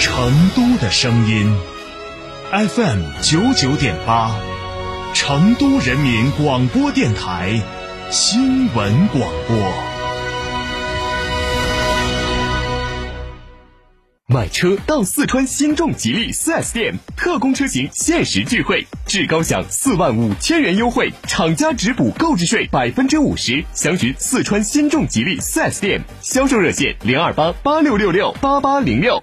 成都的声音，FM 九九点八，成都人民广播电台新闻广播。买车到四川新众吉利 4S 店，特供车型限时钜惠，至高享四万五千元优惠，厂家直补购置税百分之五十。详询四川新众吉利 4S 店，销售热线零二八八六六六八八零六。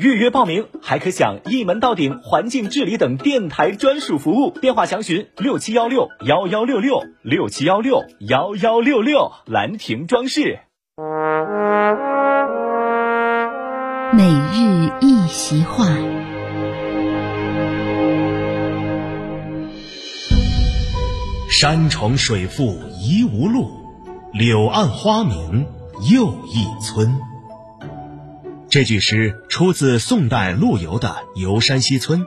预约报名还可享一门到顶环境治理等电台专属服务。电话详询六七幺六幺幺六六六七幺六幺幺六六。兰亭装饰。每日一席话。山重水复疑无路，柳暗花明又一村。这句诗出自宋代陆游的《游山西村》，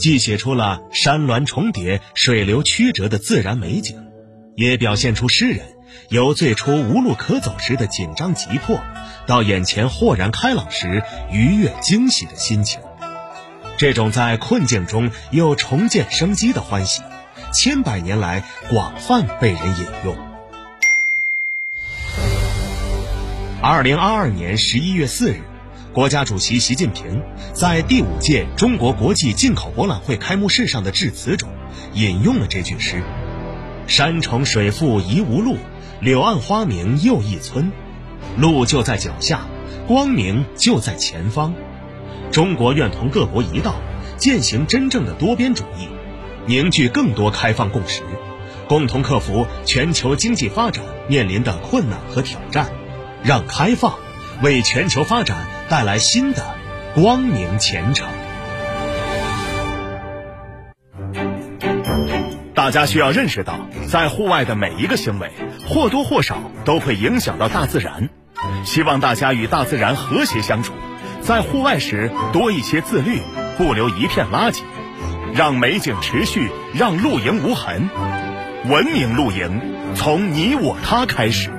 既写出了山峦重叠、水流曲折的自然美景，也表现出诗人由最初无路可走时的紧张急迫，到眼前豁然开朗时愉悦惊喜的心情。这种在困境中又重见生机的欢喜，千百年来广泛被人引用。二零二二年十一月四日。国家主席习近平在第五届中国国际进口博览会开幕式上的致辞中，引用了这句诗：“山重水复疑无路，柳暗花明又一村。路就在脚下，光明就在前方。中国愿同各国一道，践行真正的多边主义，凝聚更多开放共识，共同克服全球经济发展面临的困难和挑战，让开放为全球发展。”带来新的光明前程。大家需要认识到，在户外的每一个行为，或多或少都会影响到大自然。希望大家与大自然和谐相处，在户外时多一些自律，不留一片垃圾，让美景持续，让露营无痕。文明露营，从你我他开始。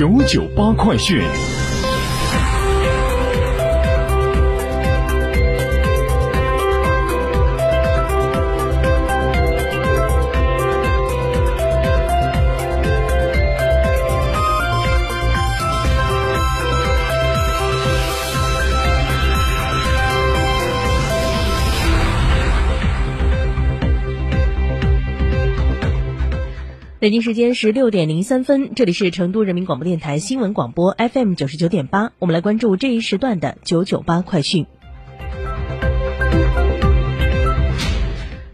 九九八快讯。北京时间十六点零三分，这里是成都人民广播电台新闻广播 FM 九十九点八，我们来关注这一时段的九九八快讯。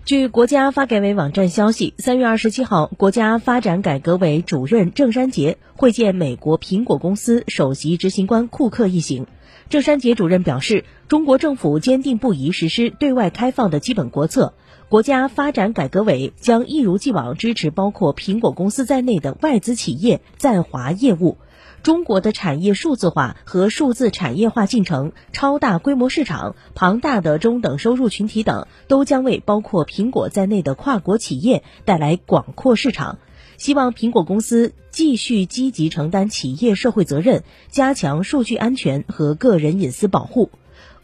据国家发改委网站消息，三月二十七号，国家发展改革委主任郑山杰会见美国苹果公司首席执行官库克一行。郑山杰主任表示，中国政府坚定不移实施对外开放的基本国策。国家发展改革委将一如既往支持包括苹果公司在内的外资企业在华业务。中国的产业数字化和数字产业化进程、超大规模市场、庞大的中等收入群体等，都将为包括苹果在内的跨国企业带来广阔市场。希望苹果公司继续积极承担企业社会责任，加强数据安全和个人隐私保护。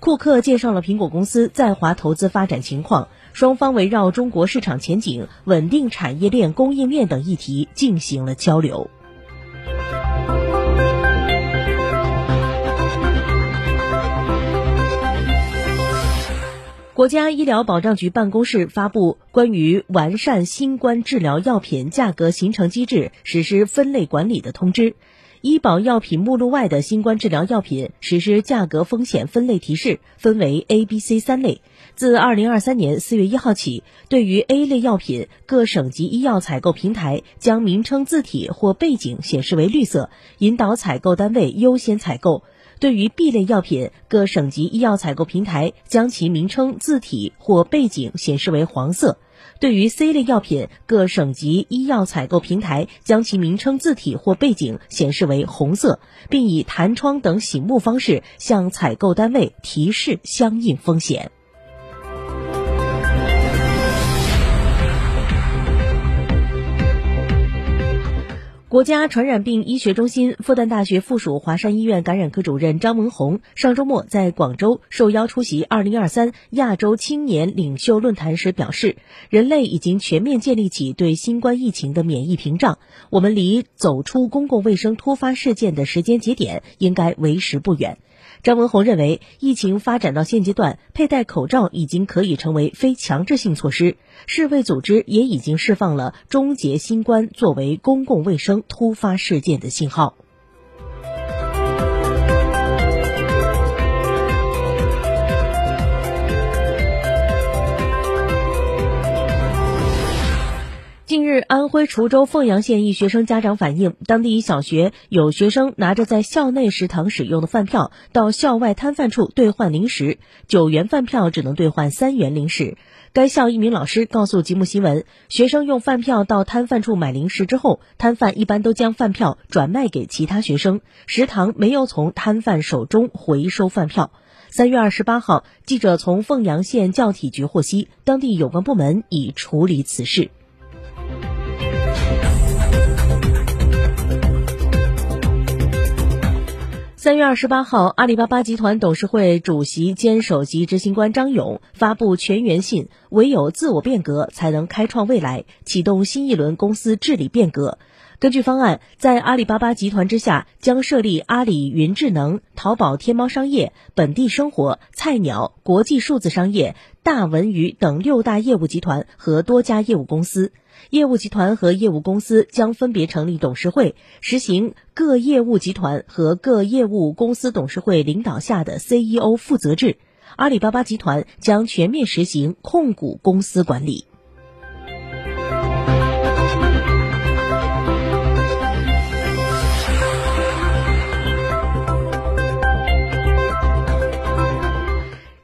库克介绍了苹果公司在华投资发展情况。双方围绕中国市场前景、稳定产业链供应链等议题进行了交流。国家医疗保障局办公室发布关于完善新冠治疗药品价格形成机制、实施分类管理的通知。医保药品目录外的新冠治疗药品实施价格风险分类提示，分为 A、B、C 三类。自二零二三年四月一号起，对于 A 类药品，各省级医药采购平台将名称字体或背景显示为绿色，引导采购单位优先采购。对于 B 类药品，各省级医药采购平台将其名称字体或背景显示为黄色；对于 C 类药品，各省级医药采购平台将其名称字体或背景显示为红色，并以弹窗等醒目方式向采购单位提示相应风险。国家传染病医学中心、复旦大学附属华山医院感染科主任张文宏上周末在广州受邀出席2023亚洲青年领袖论坛时表示，人类已经全面建立起对新冠疫情的免疫屏障，我们离走出公共卫生突发事件的时间节点应该为时不远。张文宏认为，疫情发展到现阶段，佩戴口罩已经可以成为非强制性措施。世卫组织也已经释放了终结新冠作为公共卫生突发事件的信号。近日，安徽滁州凤阳县一学生家长反映，当地一小学有学生拿着在校内食堂使用的饭票到校外摊贩处兑换零食，九元饭票只能兑换三元零食。该校一名老师告诉吉木新闻，学生用饭票到摊贩处买零食之后，摊贩一般都将饭票转卖给其他学生，食堂没有从摊贩手中回收饭票。三月二十八号，记者从凤阳县教体局获悉，当地有关部门已处理此事。三月二十八号，阿里巴巴集团董事会主席兼首席执行官张勇发布全员信，唯有自我变革才能开创未来，启动新一轮公司治理变革。根据方案，在阿里巴巴集团之下将设立阿里云智能、淘宝天猫商业、本地生活、菜鸟、国际数字商业、大文娱等六大业务集团和多家业务公司。业务集团和业务公司将分别成立董事会，实行各业务集团和各业务公司董事会领导下的 CEO 负责制。阿里巴巴集团将全面实行控股公司管理。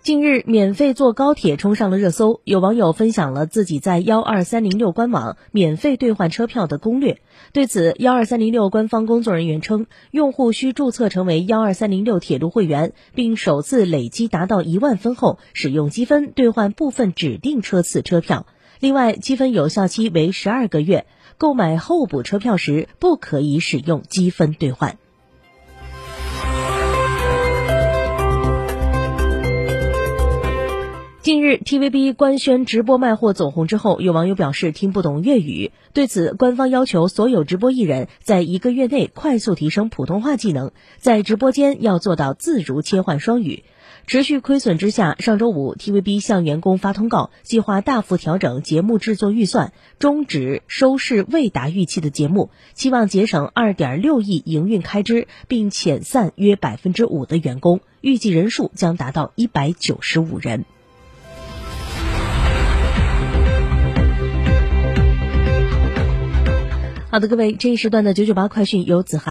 近日，免费坐高铁冲上了热搜。有网友分享了自己在幺二三零六官网免费兑换车票的攻略。对此，幺二三零六官方工作人员称，用户需注册成为幺二三零六铁路会员，并首次累积达到一万分后，使用积分兑换部分指定车次车票。另外，积分有效期为十二个月，购买候补车票时不可以使用积分兑换。近日，TVB 官宣直播卖货走红之后，有网友表示听不懂粤语。对此，官方要求所有直播艺人在一个月内快速提升普通话技能，在直播间要做到自如切换双语。持续亏损之下，上周五 TVB 向员工发通告，计划大幅调整节目制作预算，终止收视未达预期的节目，期望节省二点六亿营运开支，并遣散约百分之五的员工，预计人数将达到一百九十五人。好的，各位，这一时段的九九八快讯由子涵。